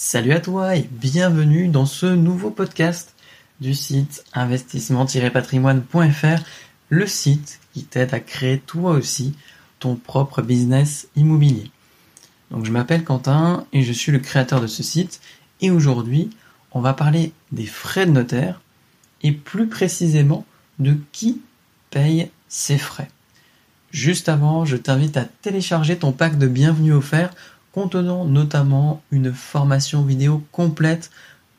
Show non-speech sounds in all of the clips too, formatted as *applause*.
Salut à toi et bienvenue dans ce nouveau podcast du site investissement-patrimoine.fr, le site qui t'aide à créer toi aussi ton propre business immobilier. Donc je m'appelle Quentin et je suis le créateur de ce site et aujourd'hui on va parler des frais de notaire et plus précisément de qui paye ces frais. Juste avant, je t'invite à télécharger ton pack de bienvenue offert contenant notamment une formation vidéo complète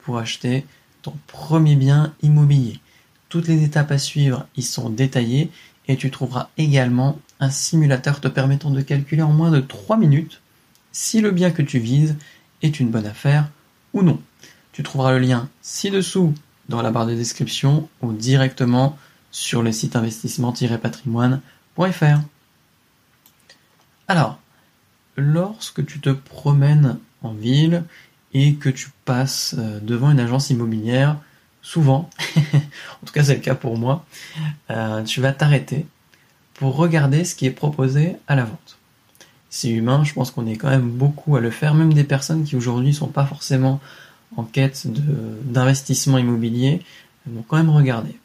pour acheter ton premier bien immobilier. Toutes les étapes à suivre y sont détaillées et tu trouveras également un simulateur te permettant de calculer en moins de 3 minutes si le bien que tu vises est une bonne affaire ou non. Tu trouveras le lien ci-dessous dans la barre de description ou directement sur le site investissement-patrimoine.fr. Alors, lorsque tu te promènes en ville et que tu passes euh, devant une agence immobilière, souvent, *laughs* en tout cas c'est le cas pour moi, euh, tu vas t'arrêter pour regarder ce qui est proposé à la vente. C'est humain, je pense qu'on est quand même beaucoup à le faire, même des personnes qui aujourd'hui ne sont pas forcément en quête d'investissement immobilier vont quand même regarder.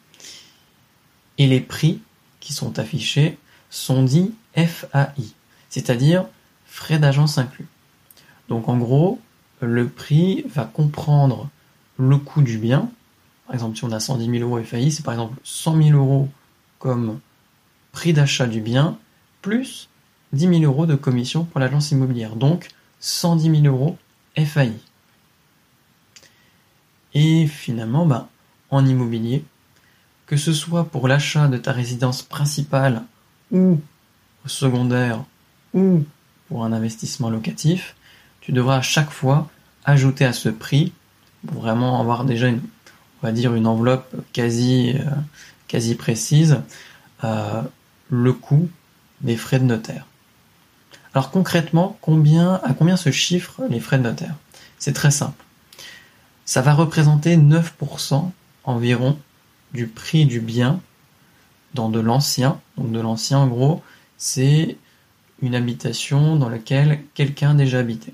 Et les prix qui sont affichés sont dits FAI, c'est-à-dire frais d'agence inclus. Donc en gros, le prix va comprendre le coût du bien. Par exemple, si on a 110 000 euros FAI, c'est par exemple 100 000 euros comme prix d'achat du bien, plus 10 000 euros de commission pour l'agence immobilière. Donc 110 000 euros FAI. Et finalement, ben, en immobilier, que ce soit pour l'achat de ta résidence principale ou secondaire ou pour un investissement locatif, tu devras à chaque fois ajouter à ce prix, pour vraiment avoir déjà une, on va dire une enveloppe quasi, euh, quasi précise, euh, le coût des frais de notaire. Alors concrètement, combien, à combien se chiffrent les frais de notaire? C'est très simple. Ça va représenter 9% environ du prix du bien dans de l'ancien. Donc de l'ancien, en gros, c'est une habitation dans laquelle quelqu'un déjà habité.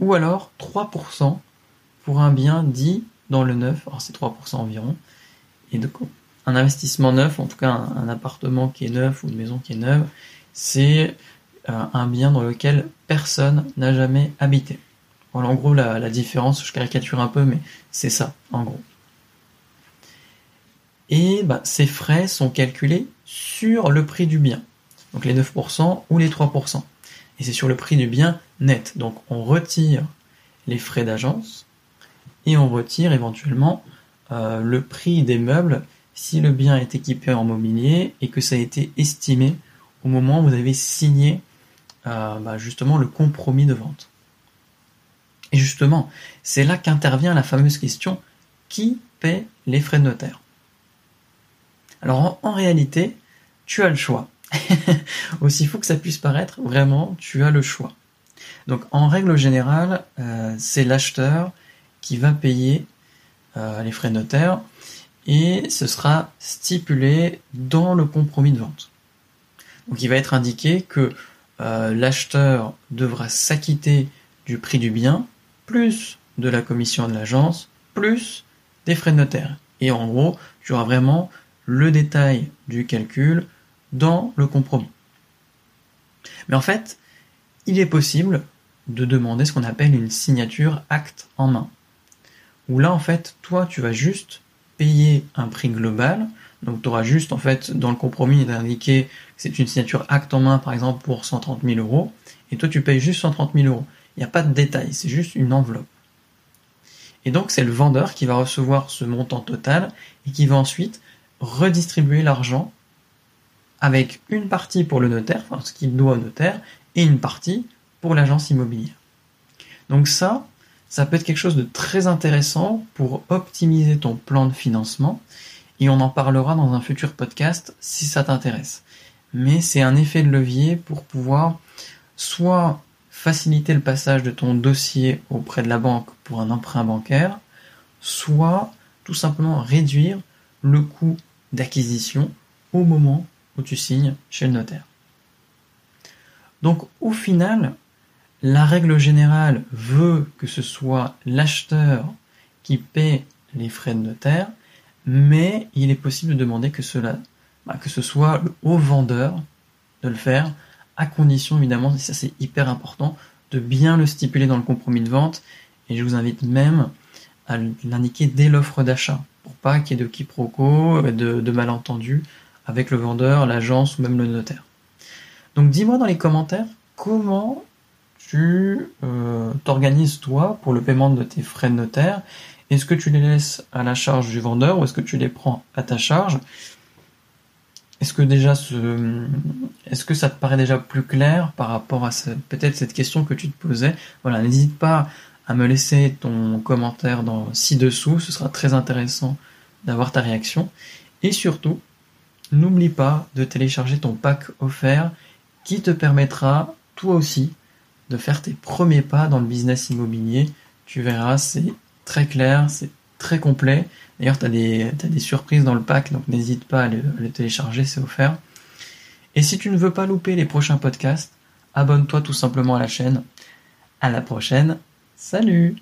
Ou alors 3% pour un bien dit dans le neuf, alors c'est 3% environ, et de un investissement neuf, en tout cas un, appartement qui est neuf ou une maison qui est neuve, c'est euh, un bien dans lequel personne n'a jamais habité. Voilà en gros la, différence, je caricature un peu, mais c'est ça, en gros. Et bah, ces frais sont calculés sur le prix du bien donc les 9% ou les 3%. Et c'est sur le prix du bien net. Donc on retire les frais d'agence et on retire éventuellement euh, le prix des meubles si le bien est équipé en mobilier et que ça a été estimé au moment où vous avez signé euh, bah, justement le compromis de vente. Et justement, c'est là qu'intervient la fameuse question qui paie les frais de notaire? Alors en réalité, tu as le choix. *laughs* Aussi fou que ça puisse paraître, vraiment, tu as le choix. Donc en règle générale, euh, c'est l'acheteur qui va payer euh, les frais notaires et ce sera stipulé dans le compromis de vente. Donc il va être indiqué que euh, l'acheteur devra s'acquitter du prix du bien, plus de la commission de l'agence, plus des frais de notaire. Et en gros, tu auras vraiment le détail du calcul dans le compromis. Mais en fait, il est possible de demander ce qu'on appelle une signature acte en main. Où là, en fait, toi, tu vas juste payer un prix global. Donc, tu auras juste, en fait, dans le compromis, d'indiquer que c'est une signature acte en main, par exemple, pour 130 000 euros. Et toi, tu payes juste 130 000 euros. Il n'y a pas de détail, c'est juste une enveloppe. Et donc, c'est le vendeur qui va recevoir ce montant total et qui va ensuite redistribuer l'argent avec une partie pour le notaire, enfin ce qu'il doit au notaire, et une partie pour l'agence immobilière. Donc ça, ça peut être quelque chose de très intéressant pour optimiser ton plan de financement, et on en parlera dans un futur podcast si ça t'intéresse. Mais c'est un effet de levier pour pouvoir soit faciliter le passage de ton dossier auprès de la banque pour un emprunt bancaire, soit tout simplement réduire le coût d'acquisition au moment où tu signes chez le notaire. Donc au final, La règle générale veut que ce soit l'acheteur qui paie les frais de notaire, mais il est possible de demander que cela, bah, que ce soit le haut vendeur de le faire, à condition évidemment, et ça c'est hyper important, de bien le stipuler dans le compromis de vente, et je vous invite même à l'indiquer dès l'offre d'achat, pour pas qu'il y ait de quiproquos, de, de malentendus avec le vendeur, l'agence ou même le notaire. Donc dis-moi dans les commentaires comment tu euh, t'organises toi pour le paiement de tes frais de notaire? Est-ce que tu les laisses à la charge du vendeur ou est-ce que tu les prends à ta charge? Est-ce que déjà ce, est-ce que ça te paraît déjà plus clair par rapport à peut-être cette question que tu te posais? Voilà, n'hésite pas à me laisser ton commentaire ci-dessous, ce sera très intéressant d'avoir ta réaction. Et surtout, n'oublie pas de télécharger ton pack offert qui te permettra toi aussi de faire tes premiers pas dans le business immobilier. Tu verras, c'est très clair, c'est très complet. D'ailleurs, tu as, des surprises dans le pack, donc n'hésite pas à le télécharger, c'est offert. Et si tu ne veux pas louper les prochains podcasts, abonne-toi tout simplement à la chaîne. À la prochaine. Salut